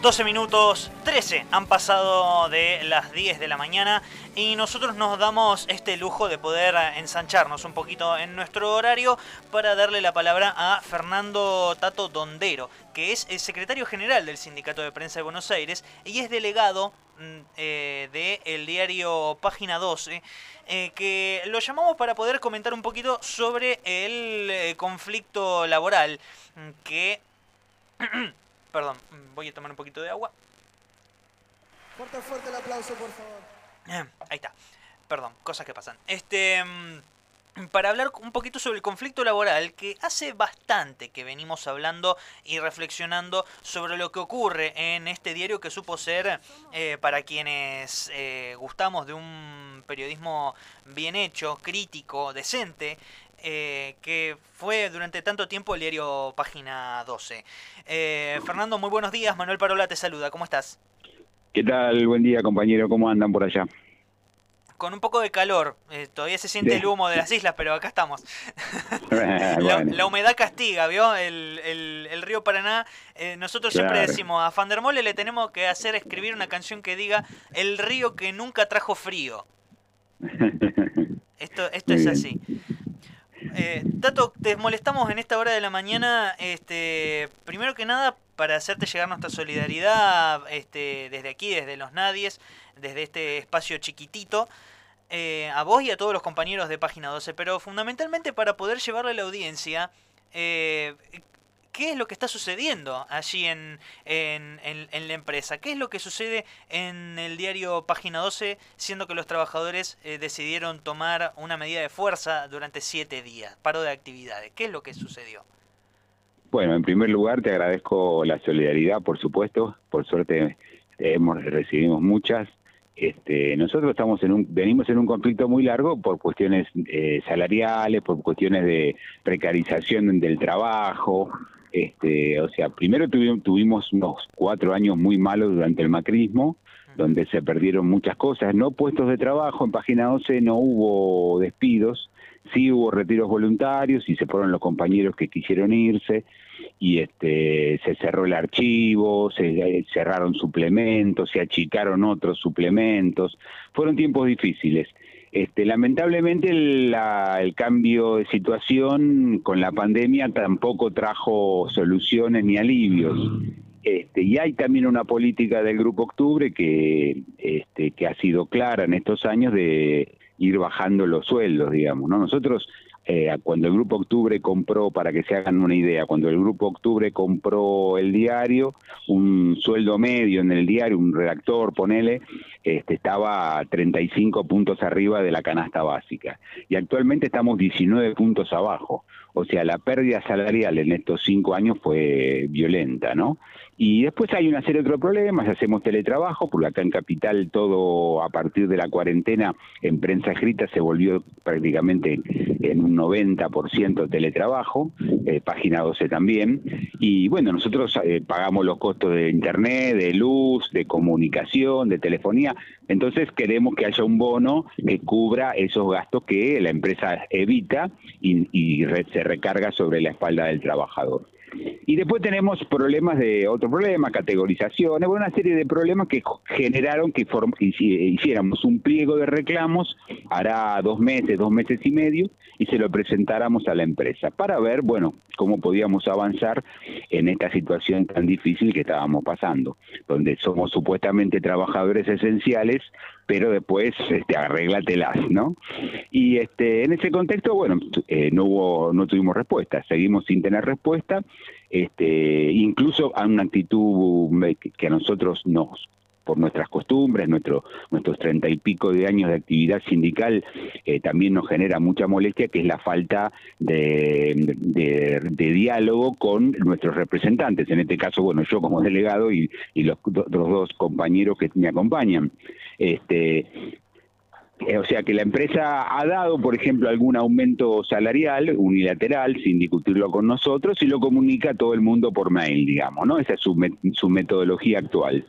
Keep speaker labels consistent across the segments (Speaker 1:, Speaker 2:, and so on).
Speaker 1: 12 minutos 13 han pasado de las 10 de la mañana y nosotros nos damos este lujo de poder ensancharnos un poquito en nuestro horario para darle la palabra a Fernando Tato Dondero, que es el secretario general del Sindicato de Prensa de Buenos Aires y es delegado mm, eh, del diario Página 12, eh, que lo llamamos para poder comentar un poquito sobre el eh, conflicto laboral mm, que... Perdón, voy a tomar un poquito de agua.
Speaker 2: Fuerte, fuerte el aplauso, por favor.
Speaker 1: Eh, ahí está. Perdón, cosas que pasan. Este. Para hablar un poquito sobre el conflicto laboral, que hace bastante que venimos hablando y reflexionando sobre lo que ocurre en este diario que supo ser, eh, para quienes eh, gustamos de un periodismo bien hecho, crítico, decente, eh, que fue durante tanto tiempo el diario Página 12. Eh, Fernando, muy buenos días. Manuel Parola te saluda. ¿Cómo estás?
Speaker 3: ¿Qué tal? Buen día, compañero. ¿Cómo andan por allá?
Speaker 1: Con un poco de calor. Eh, todavía se siente el humo de las islas, pero acá estamos. la, humedad castiga, ¿vio? El, el, río Paraná. nosotros siempre decimos, a Fandermole le tenemos que hacer escribir una canción que diga el río que nunca trajo frío. Esto, esto es así. Eh, Tato, te molestamos en esta hora de la mañana, este, primero que nada para hacerte llegar nuestra solidaridad este, desde aquí, desde los Nadies, desde este espacio chiquitito, eh, a vos y a todos los compañeros de Página 12, pero fundamentalmente para poder llevarle a la audiencia eh, qué es lo que está sucediendo allí en, en, la empresa, qué es lo que sucede en el diario Página 12, siendo que los trabajadores eh, decidieron tomar una medida de fuerza durante siete días, paro de actividades. ¿Qué es lo que sucedió?
Speaker 3: Bueno, en primer lugar te agradezco la solidaridad, por supuesto. Por suerte hemos recibimos muchas. Este, nosotros estamos en un, venimos en un conflicto muy largo por cuestiones eh, salariales, por cuestiones de precarización del trabajo, este, o sea, primero tuvimos, tuvimos unos cuatro años muy malos durante el macrismo, donde se perdieron muchas cosas, no puestos de trabajo, en página 12 no hubo despidos, sí hubo retiros voluntarios y se fueron los compañeros que quisieron irse y este se cerró el archivo, se eh, cerraron suplementos, se achicaron otros suplementos, fueron tiempos difíciles. Este, lamentablemente el, cambio de situación con la pandemia tampoco trajo soluciones ni alivios. Este, y hay también una política del Grupo Octubre que, este, que ha sido clara en estos años de ir bajando los sueldos, digamos. ¿no? Nosotros eh, cuando el Grupo Octubre compró, para que se hagan una idea, cuando el Grupo Octubre compró el diario, un sueldo medio en el diario, un redactor, ponele, este, estaba 35 puntos arriba de la canasta básica. Y actualmente estamos 19 puntos abajo. O sea, la pérdida salarial en estos cinco años fue violenta, ¿no? Y después hay una serie de otros problemas, hacemos teletrabajo, porque acá en Capital todo a partir de la cuarentena en prensa escrita se volvió prácticamente en un 90% teletrabajo, eh, página 12 también, y bueno, nosotros eh, pagamos los costos de internet, de luz, de comunicación, de telefonía, entonces queremos que haya un bono que cubra esos gastos que la empresa evita y, y recarga sobre la espalda del trabajador. Y después tenemos problemas de otro problema, categorizaciones, una serie de problemas que generaron que hiciéramos un pliego de reclamos, hará dos meses, dos meses y medio, y se lo presentáramos a la empresa para ver, bueno, cómo podíamos avanzar en esta situación tan difícil que estábamos pasando, donde somos supuestamente trabajadores esenciales, pero después este, arréglatelas, ¿no? Y este, en ese contexto, bueno, eh, no hubo, no tuvimos respuesta, seguimos sin tener respuesta, este, incluso a una actitud que a nosotros nos por nuestras costumbres, nuestro, nuestros treinta y pico de años de actividad sindical, eh, también nos genera mucha molestia, que es la falta de, diálogo con nuestros representantes, en este caso, bueno, yo como delegado y, los dos compañeros que me acompañan. Este, eh, o sea que la empresa ha dado, por ejemplo, algún aumento salarial unilateral sin discutirlo con nosotros y lo comunica a todo el mundo por mail, digamos, ¿no? Esa es su, su metodología actual.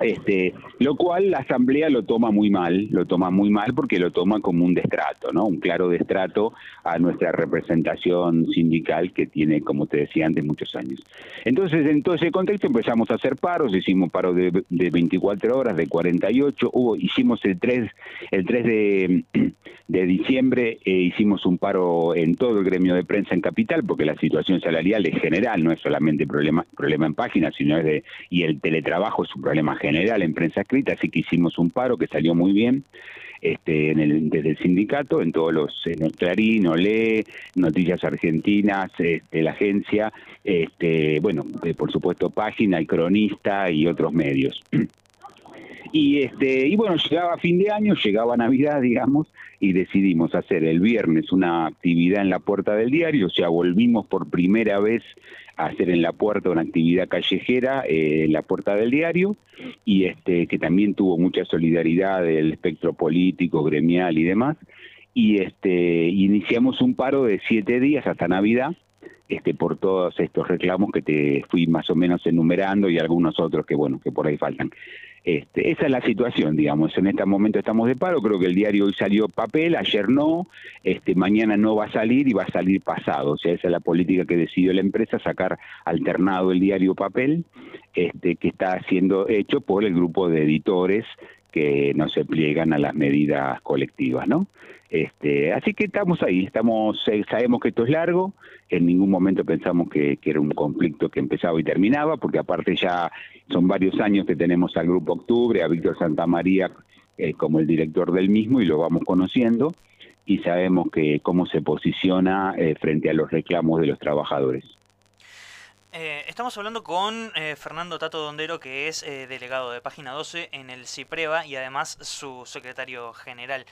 Speaker 3: Este, lo cual la asamblea lo toma muy mal, lo toma muy mal porque lo toma como un destrato, ¿no? Un claro destrato a nuestra representación sindical que tiene, como te decía antes, muchos años. Entonces, en todo ese contexto empezamos a hacer paros, hicimos paros de, de 24 horas, de 48, hubo, hicimos el 3, el 3 de, diciembre, eh, hicimos un paro en todo el gremio de prensa en Capital, porque la situación salarial es general, no es solamente problema, problema en páginas, sino es de, y el teletrabajo es un problema general en prensa escrita, así que hicimos un paro que salió muy bien. Este, en el, desde el sindicato, en todos los, en Clarín, Olé, Noticias Argentinas, este, la agencia, este, bueno, eh, por supuesto Página y Cronista y otros medios. Y, este, y bueno, llegaba fin de año, llegaba Navidad, digamos, y decidimos hacer el viernes una actividad en la puerta del diario, o sea, volvimos por primera vez hacer en la puerta una actividad callejera eh, en la puerta del diario, y este, que también tuvo mucha solidaridad del espectro político, gremial y demás. Y este, iniciamos un paro de siete días hasta Navidad, este, por todos estos reclamos que te fui más o menos enumerando y algunos otros que bueno que por ahí faltan. Este, esa es la situación, digamos. En este momento estamos de paro. Creo que el diario hoy salió papel, ayer no, este, mañana no va a salir y va a salir pasado. O sea, esa es la política que decidió la empresa, sacar alternado el diario papel, este, que está siendo hecho por el grupo de editores que no se pliegan a las medidas colectivas, ¿no? Este, así que estamos ahí, estamos, eh, sabemos que esto es largo, en ningún momento pensamos que, era un conflicto que empezaba y terminaba, porque aparte ya son varios años que tenemos al Grupo Octubre, a Víctor Santamaría eh, como el director del mismo y lo vamos conociendo y sabemos que cómo se posiciona eh, frente a los reclamos de los trabajadores.
Speaker 1: Eh, estamos hablando con eh, Fernando Tato Dondero, que es eh, delegado de Página 12 en el CIPREVA y además su secretario general.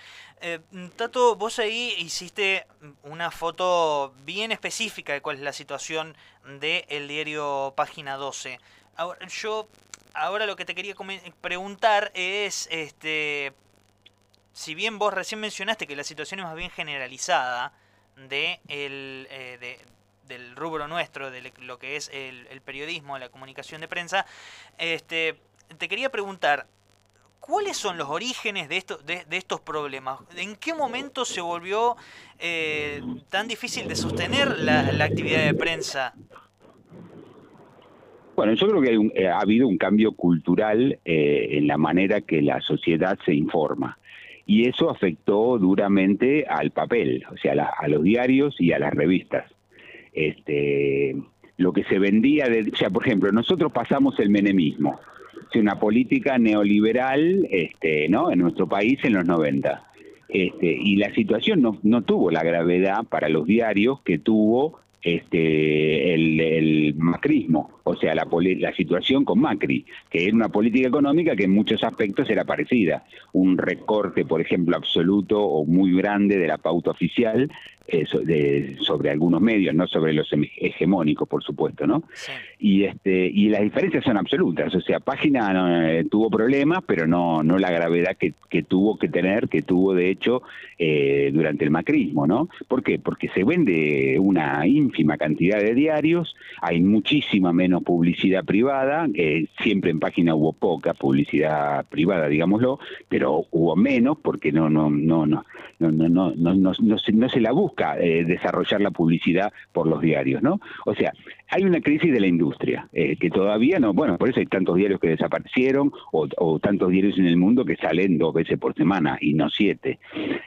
Speaker 1: Tato, vos ahí hiciste una foto bien específica de cuál es la situación del diario Página 12. Ahora, yo ahora lo que te quería preguntar es, este, si bien vos recién mencionaste que la situación es más bien generalizada de, el, de, del rubro nuestro, de lo que es el, periodismo, la comunicación de prensa, este, te quería preguntar, ¿cuáles son los orígenes de, esto, de, estos problemas? ¿En qué momento se volvió eh, tan difícil de sostener la, actividad de prensa?
Speaker 3: Bueno, yo creo que eh, ha habido un cambio cultural eh, en la manera que la sociedad se informa. Y eso afectó duramente al papel, o sea, a los diarios y a las revistas este, lo que se vendía, de, o sea, por ejemplo, nosotros pasamos el menemismo, una política neoliberal este, ¿no? en nuestro país en los 90. Este, y la situación no, tuvo la gravedad para los diarios que tuvo este, el, macrismo, o sea, la, la situación con Macri, que era una política económica que en muchos aspectos era parecida. Un recorte, por ejemplo, absoluto o muy grande de la pauta oficial eh, de, sobre algunos medios, no sobre los hegemónicos, por supuesto, ¿no? Y este y las diferencias son absolutas, o sea, página no, eh, tuvo problemas, pero no no la gravedad que, que tuvo que tener, que tuvo de hecho eh, durante el macrismo, ¿no? ¿Por qué? Porque se vende una ínfima cantidad de diarios, hay muchísima menos publicidad privada, eh, siempre en página hubo poca publicidad privada, digámoslo, pero hubo menos porque no no no no no no no, no, no, no se, no se la busca eh, desarrollar la publicidad por los diarios, ¿no? O sea, hay una crisis de la industria eh, que todavía no, bueno, por eso hay tantos diarios que desaparecieron o, tantos diarios en el mundo que salen dos veces por semana y no siete.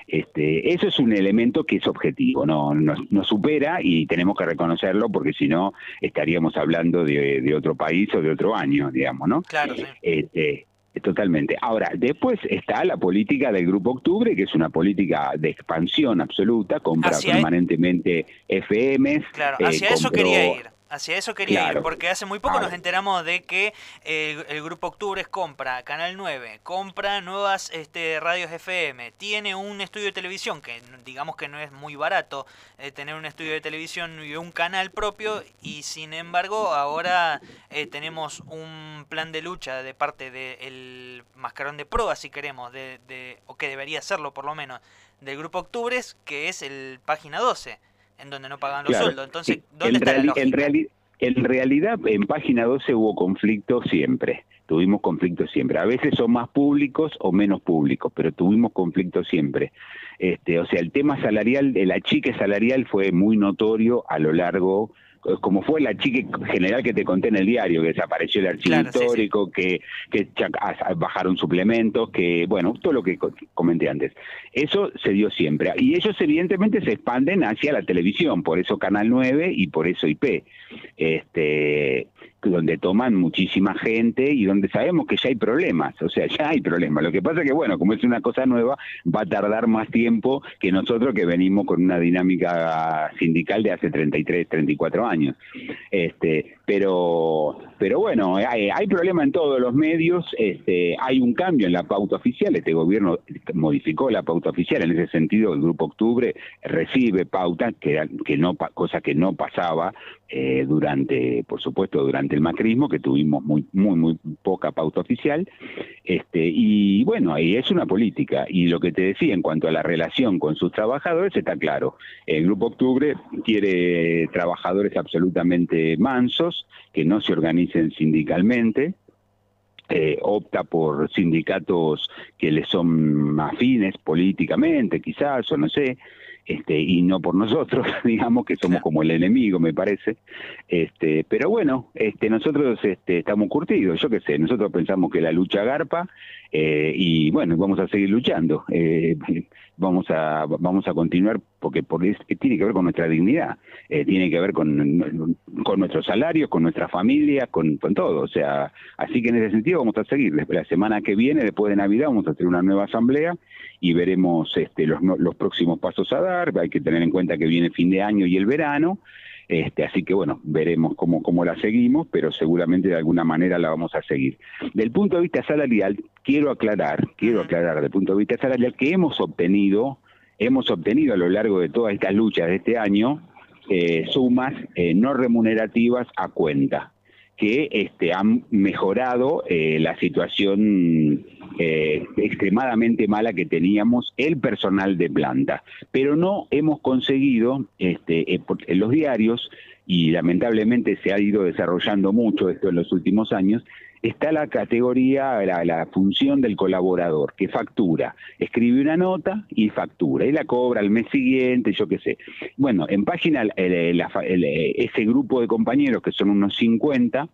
Speaker 3: Este, eso es un elemento que es objetivo, no nos, supera y tenemos que reconocerlo porque si no estaríamos hablando de, otro país o de otro año, digamos, ¿no?
Speaker 1: Claro.
Speaker 3: Este, Totalmente. Ahora, después está la política del Grupo Octubre, que es una política de expansión absoluta, compra e- permanentemente FM.
Speaker 1: Claro, hacia eh, eso quería ir. Hacia eso quería ir, porque hace muy poco nos enteramos de que el Grupo Octubres compra Canal 9, compra nuevas este, radios FM, tiene un estudio de televisión, que digamos que no es muy barato eh, tener un estudio de televisión y un canal propio, y sin embargo ahora eh, tenemos un plan de lucha de parte del mascarón de prueba, si queremos, de, o que debería serlo por lo menos, del Grupo Octubres, que es el página 12 en donde no pagan los sueldos. Entonces, ¿dónde está la lógica?
Speaker 3: En, En realidad, en página 12 hubo conflicto siempre, tuvimos conflictos siempre. A veces son más públicos o menos públicos, pero tuvimos conflicto siempre. Este, o sea, el tema salarial, el achique salarial fue muy notorio a lo largo como fue la chica general que te conté en el diario, que desapareció el archivo histórico, que, que bajaron suplementos, que, bueno, todo lo que comenté antes. Eso se dio siempre. Y ellos evidentemente se expanden hacia la televisión, por eso Canal 9 y por eso IP. Este, donde toman muchísima gente y donde sabemos que ya hay problemas, o sea, ya hay problemas. Lo que pasa es que, bueno, como es una cosa nueva, va a tardar más tiempo que nosotros que venimos con una dinámica sindical de hace 33, 34 años. Este, pero, pero bueno, hay, hay problema en todos los medios, este, hay un cambio en la pauta oficial, este gobierno modificó la pauta oficial, en ese sentido el Grupo Octubre recibe pauta, que, que no, cosa que no pasaba eh, durante, por supuesto, durante el macrismo, que tuvimos muy, muy, muy poca pauta oficial, este, y bueno, ahí es una política, y lo que te decía en cuanto a la relación con sus trabajadores está claro, el Grupo Octubre quiere trabajadores absolutamente mansos, que no se organicen sindicalmente, eh, opta por sindicatos que le son afines políticamente, quizás, o no sé, este, y no por nosotros, digamos que somos como el enemigo, me parece. Este, pero bueno, este, nosotros este, estamos curtidos, yo qué sé, nosotros pensamos que la lucha garpa eh, y bueno, vamos a seguir luchando, eh, vamos a vamos a continuar porque, porque tiene que ver con nuestra dignidad, eh, tiene que ver con, con nuestros salarios, con nuestra familia, con, con todo, o sea, así que en ese sentido vamos a seguir. La semana que viene, después de Navidad, vamos a hacer una nueva asamblea y veremos este, los, los próximos pasos a dar, hay que tener en cuenta que viene fin de año y el verano, este, así que bueno, veremos cómo, cómo la seguimos, pero seguramente de alguna manera la vamos a seguir. Del punto de vista salarial, quiero aclarar, quiero aclarar del punto de vista salarial que hemos obtenido, hemos obtenido a lo largo de todas estas luchas de este año, eh, sumas eh, no remunerativas a cuenta que este, han mejorado eh, la situación eh, extremadamente mala que teníamos el personal de planta. Pero no hemos conseguido, este, eh, en los diarios, y lamentablemente se ha ido desarrollando mucho esto en los últimos años, está la categoría, la, función del colaborador, que factura. Escribe una nota y factura, y la cobra al mes siguiente, yo qué sé. Bueno, en página, ese grupo de compañeros, que son unos 50,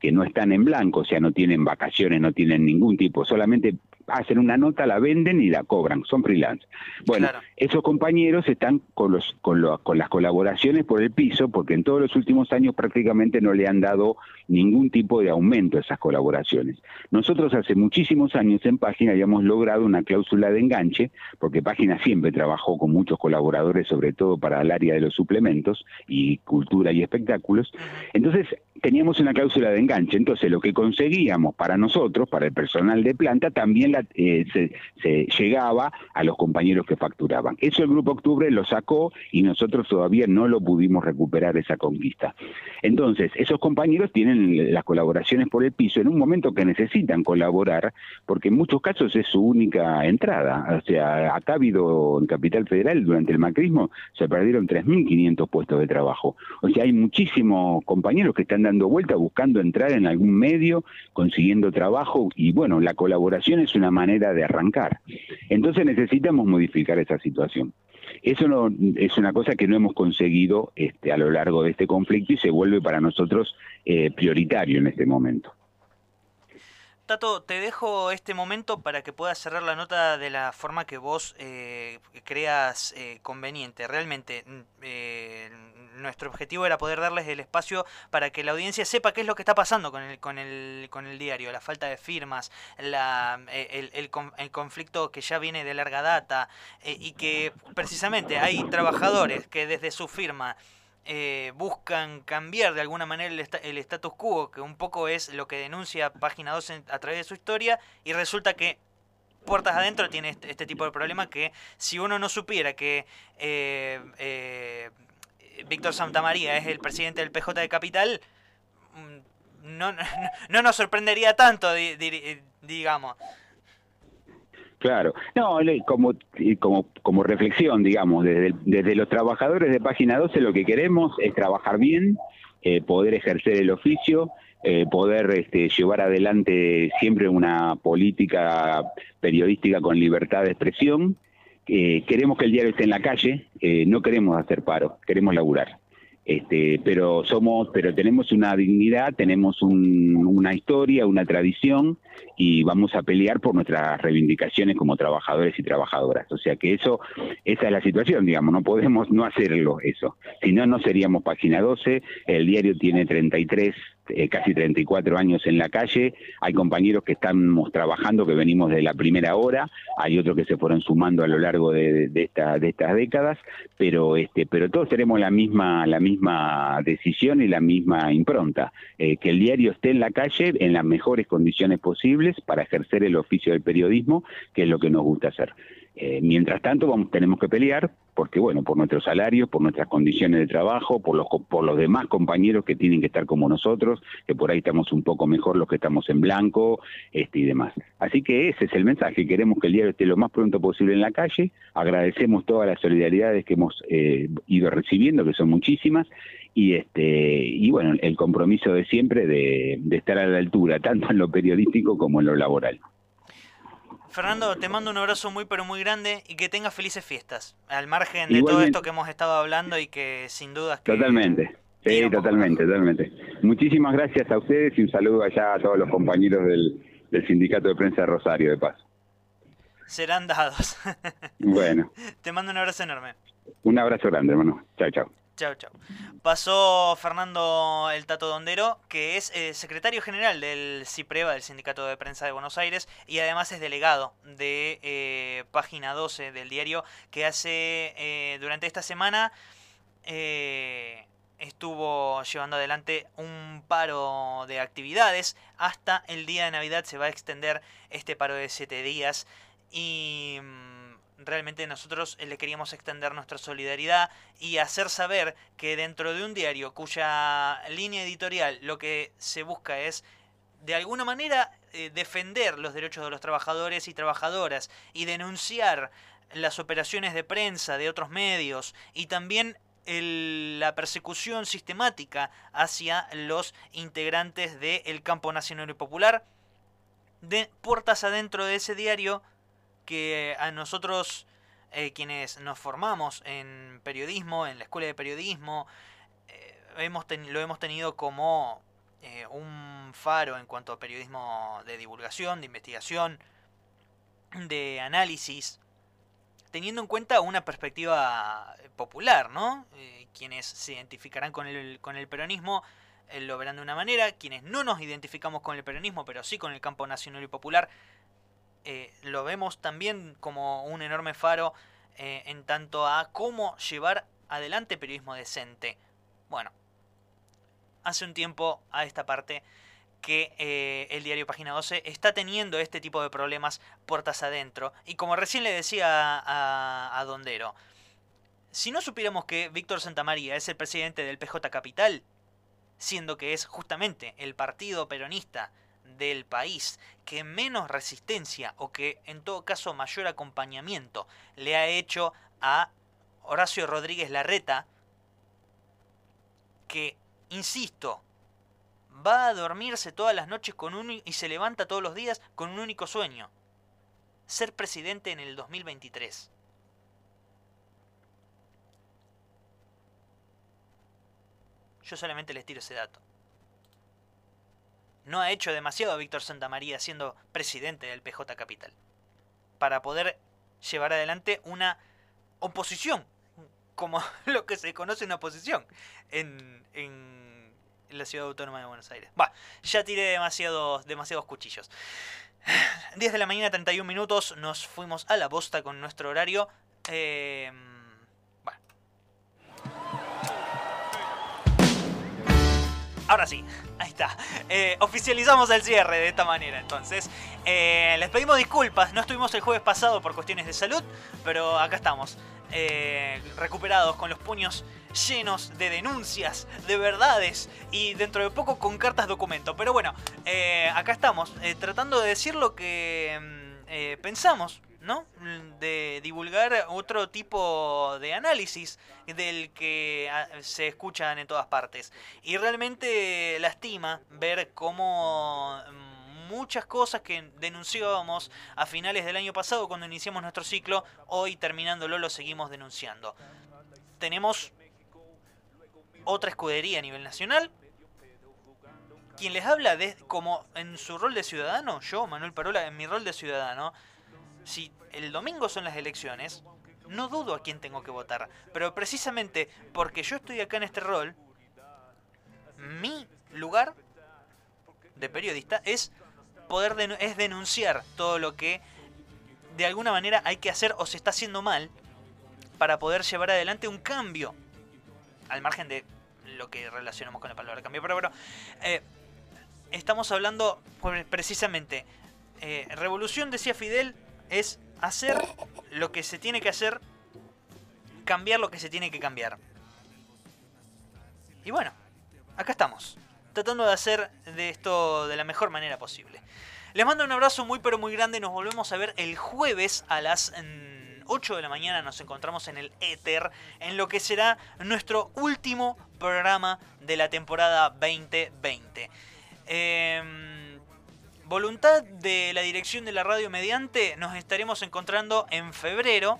Speaker 3: que no están en blanco, o sea, no tienen vacaciones, no tienen ningún tipo, solamente hacen una nota, la venden y la cobran, son freelance. Bueno, esos compañeros están con, los, con, con las colaboraciones por el piso, porque en todos los últimos años prácticamente no le han dado ningún tipo de aumento a esas colaboraciones. Nosotros hace muchísimos años en Página habíamos logrado una cláusula de enganche, porque Página siempre trabajó con muchos colaboradores, sobre todo para el área de los suplementos y cultura y espectáculos. Entonces teníamos una cláusula de enganche, entonces lo que conseguíamos para nosotros, para el personal de planta, también eh, se, llegaba a los compañeros que facturaban. Eso el Grupo Octubre lo sacó y nosotros todavía no lo pudimos recuperar esa conquista. Entonces, esos compañeros tienen las colaboraciones por el piso en un momento que necesitan colaborar, porque en muchos casos es su única entrada. O sea, acá ha habido en Capital Federal, durante el macrismo, se perdieron 3.500 puestos de trabajo. O sea, hay muchísimos compañeros que están dando vuelta buscando entrar en algún medio, consiguiendo trabajo, y bueno, la colaboración es una manera de arrancar. Entonces necesitamos modificar esa situación. Eso no, es una cosa que no hemos conseguido este, a lo largo de este conflicto y se vuelve para nosotros eh, prioritario en este momento.
Speaker 1: Tato, te dejo este momento para que puedas cerrar la nota de la forma que vos eh, creas eh, conveniente. Realmente, mm, eh, nuestro objetivo era poder darles el espacio para que la audiencia sepa qué es lo que está pasando con el, con el, con el diario, la falta de firmas, la, el, el, el conflicto que ya viene de larga data y que precisamente hay trabajadores que desde su firma eh, buscan cambiar de alguna manera el, status quo, que un poco es lo que denuncia Página 2 a través de su historia, y resulta que puertas adentro tiene este, este tipo de problema que si uno no supiera que eh, eh, Víctor Santamaría es el presidente del PJ de Capital, mm, no, no, nos sorprendería tanto, digamos.
Speaker 3: Claro, no, como, como, como reflexión, digamos, desde, desde los trabajadores de Página 12 lo que queremos es trabajar bien, poder ejercer el oficio, poder este, llevar adelante siempre una política periodística con libertad de expresión. Queremos que el diario esté en la calle, no queremos hacer paro, queremos laburar. Este, pero somos, pero tenemos una dignidad, tenemos una historia, una tradición y vamos a pelear por nuestras reivindicaciones como trabajadores y trabajadoras. O sea que eso, esa es la situación, digamos, no podemos no hacerlo eso. Si no, no seríamos página 12, el diario tiene 33 eh, casi 34 años en la calle, hay compañeros que estamos trabajando, que venimos de la primera hora, hay otros que se fueron sumando a lo largo de, esta, de estas décadas, pero, este, pero todos tenemos la misma, la misma decisión y la misma impronta, eh, que el diario esté en la calle en las mejores condiciones posibles para ejercer el oficio del periodismo, que es lo que nos gusta hacer. Eh, mientras tanto, vamos, tenemos que pelear porque, bueno, por nuestros salarios, por nuestras condiciones de trabajo, por los, por los demás compañeros que tienen que estar como nosotros, que por ahí estamos un poco mejor los que estamos en blanco este, y demás. Así que ese es el mensaje. Queremos que el diario esté lo más pronto posible en la calle. Agradecemos todas las solidaridades que hemos eh, ido recibiendo, que son muchísimas. Y, este, y bueno, el compromiso de siempre de estar a la altura, tanto en lo periodístico como en lo laboral.
Speaker 1: Fernando, te mando un abrazo muy pero muy grande y que tengas felices fiestas, al margen de todo esto que hemos estado hablando y que sin duda...
Speaker 3: Que totalmente, sí, totalmente, totalmente. Muchísimas gracias a ustedes y un saludo allá a todos los compañeros del, del Sindicato de Prensa de Rosario, de Paz.
Speaker 1: Serán dados.
Speaker 3: bueno.
Speaker 1: Te mando un abrazo enorme.
Speaker 3: Un abrazo grande, hermano. Chao, chao.
Speaker 1: Chao, chao. Pasó Fernando El Tato Dondero, que es eh, secretario general del CIPREVA, del Sindicato de Prensa de Buenos Aires, y además es delegado de eh, Página 12 del diario, que hace eh, durante esta semana estuvo llevando adelante un paro de actividades. Hasta el día de Navidad se va a extender este paro de 7 días y mm, realmente nosotros eh, le queríamos extender nuestra solidaridad y hacer saber que dentro de un diario cuya línea editorial lo que se busca es de alguna manera eh, defender los derechos de los trabajadores y trabajadoras y denunciar las operaciones de prensa de otros medios y también la persecución sistemática hacia los integrantes del campo nacional y popular, de puertas adentro de ese diario que a nosotros, eh, quienes nos formamos en periodismo, en la escuela de periodismo, eh, hemos lo hemos tenido como eh, un faro en cuanto a periodismo de divulgación, de investigación, de análisis, teniendo en cuenta una perspectiva popular, ¿no? quienes se identificarán con el, con el peronismo lo verán de una manera, quienes no nos identificamos con el peronismo, pero sí con el campo nacional y popular, eh, lo vemos también como un enorme faro eh, en tanto a cómo llevar adelante periodismo decente. Bueno, hace un tiempo a esta parte que eh, el diario Página 12 está teniendo este tipo de problemas puertas adentro. Y como recién le decía a, Dondero, si no supiéramos que Víctor Santamaría es el presidente del PJ Capital, siendo que es justamente el partido peronista del país que menos resistencia o que en todo caso mayor acompañamiento le ha hecho a Horacio Rodríguez Larreta, que, insisto, va a dormirse todas las noches con un, y se levanta todos los días con un único sueño, ser presidente en el 2023. Yo solamente les tiro ese dato no ha hecho demasiado Víctor Santamaría siendo presidente del PJ Capital para poder llevar adelante una oposición, como lo que se conoce una oposición en, en la ciudad autónoma de Buenos Aires. Va, ya tiré demasiados, demasiados cuchillos. 10 de la mañana, 31 minutos, nos fuimos a la bosta con nuestro horario. Eh, Ahora sí, Ahí está. Eh, oficializamos el cierre de esta manera. Entonces, eh, les pedimos disculpas. No estuvimos el jueves pasado por cuestiones de salud, pero acá estamos. Eh, recuperados con los puños llenos de denuncias, de verdades y dentro de poco con cartas documento. Pero bueno, acá estamos, tratando de decir lo que mm, pensamos, ¿no? De divulgar otro tipo de análisis del que ah, se escuchan en todas partes. Y realmente lastima ver cómo muchas cosas que denunciábamos a finales del año pasado cuando iniciamos nuestro ciclo, hoy terminándolo lo seguimos denunciando. Tenemos otra escudería a nivel nacional. Quien les habla de, como en su rol de ciudadano, yo, Manuel Parola, en mi rol de ciudadano, si el domingo son las elecciones, no dudo a quién tengo que votar. Pero precisamente porque yo estoy acá en este rol, mi lugar de periodista es poder es denunciar todo lo que de alguna manera hay que hacer o se está haciendo mal para poder llevar adelante un cambio. Al margen de lo que relacionamos con la palabra cambio. Pero bueno, eh, estamos hablando precisamente. Eh, revolución, decía Fidel, es hacer lo que se tiene que hacer, cambiar lo que se tiene que cambiar. Y bueno, acá estamos, tratando de hacer de esto de la mejor manera posible. Les mando un abrazo muy pero muy grande. Nos volvemos a ver el jueves a las 8 mm, de la mañana. Nos encontramos en el Éter en lo que será nuestro último programa de la temporada 2020. Em, voluntad de la dirección de la radio mediante, nos estaremos encontrando en febrero.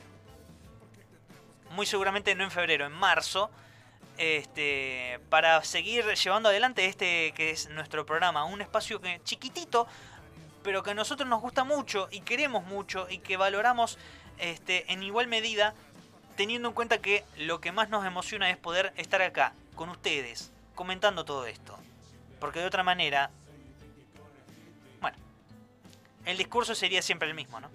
Speaker 1: Muy seguramente no en febrero, en marzo. Este, para seguir llevando adelante este que es nuestro programa, un espacio que, chiquitito, pero que a nosotros nos gusta mucho y queremos mucho y que valoramos este, en igual medida, teniendo en cuenta que lo que más nos emociona es poder estar acá, con ustedes, comentando todo esto. Porque de otra manera, el discurso sería siempre el mismo, ¿no?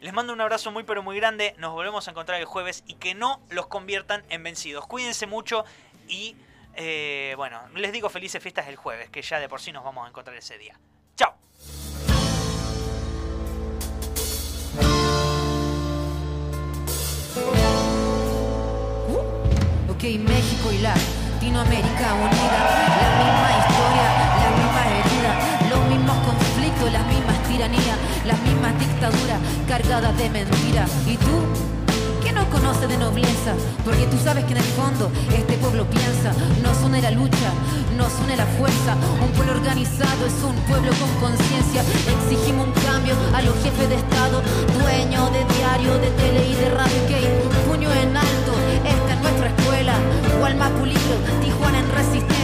Speaker 1: Les mando un abrazo muy pero muy grande, nos volvemos a encontrar el jueves y que no los conviertan en vencidos. Cuídense mucho y eh, bueno, les digo felices fiestas el jueves, que ya de por sí nos vamos a encontrar ese día. Chao.
Speaker 4: Ok, México y Latinoamérica unida, las mismas tiranías, las mismas dictaduras cargadas de mentiras. ¿Y tú? no conoce de nobleza, porque tú sabes que en el fondo este pueblo piensa, nos une la lucha, nos une la fuerza, un pueblo organizado es un pueblo con conciencia, exigimos un cambio a los jefes de Estado, dueños de diario, de tele y de radio, que puño en alto, esta es nuestra escuela, Gualmapulido, Tijuana en resistencia,